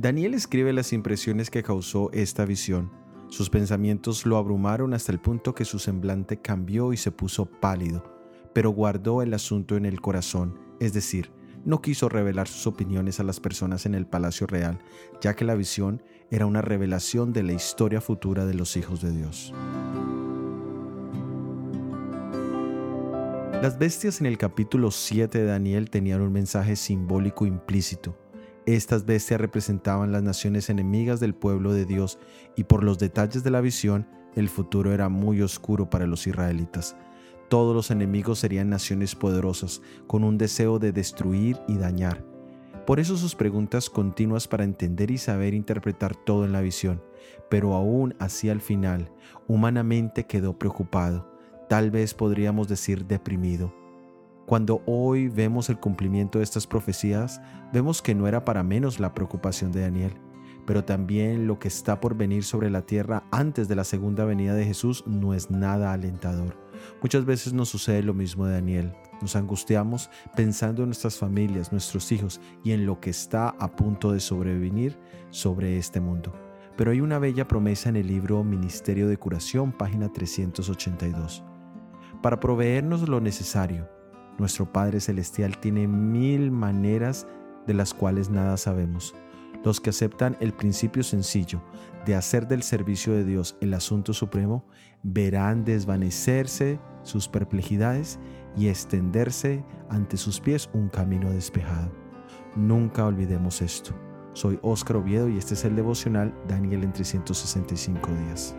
Daniel escribe las impresiones que causó esta visión. Sus pensamientos lo abrumaron hasta el punto que su semblante cambió y se puso pálido, pero guardó el asunto en el corazón, es decir, no quiso revelar sus opiniones a las personas en el palacio real, ya que la visión era una revelación de la historia futura de los hijos de Dios. Las bestias en el capítulo 7 de Daniel tenían un mensaje simbólico implícito. Estas bestias representaban las naciones enemigas del pueblo de Dios y por los detalles de la visión, el futuro era muy oscuro para los israelitas. Todos los enemigos serían naciones poderosas, con un deseo de destruir y dañar. Por eso sus preguntas continuas para entender y saber interpretar todo en la visión, pero aún así al final, humanamente quedó preocupado tal vez podríamos decir deprimido. Cuando hoy vemos el cumplimiento de estas profecías, vemos que no era para menos la preocupación de Daniel, pero también lo que está por venir sobre la tierra antes de la segunda venida de Jesús no es nada alentador. Muchas veces nos sucede lo mismo de Daniel. Nos angustiamos pensando en nuestras familias, nuestros hijos y en lo que está a punto de sobrevenir sobre este mundo. Pero hay una bella promesa en el libro Ministerio de Curación, página 382 para proveernos lo necesario. Nuestro Padre Celestial tiene mil maneras de las cuales nada sabemos. Los que aceptan el principio sencillo de hacer del servicio de Dios el asunto supremo verán desvanecerse sus perplejidades y extenderse ante sus pies un camino despejado. Nunca olvidemos esto. Soy Óscar Oviedo y este es el devocional Daniel en 365 días.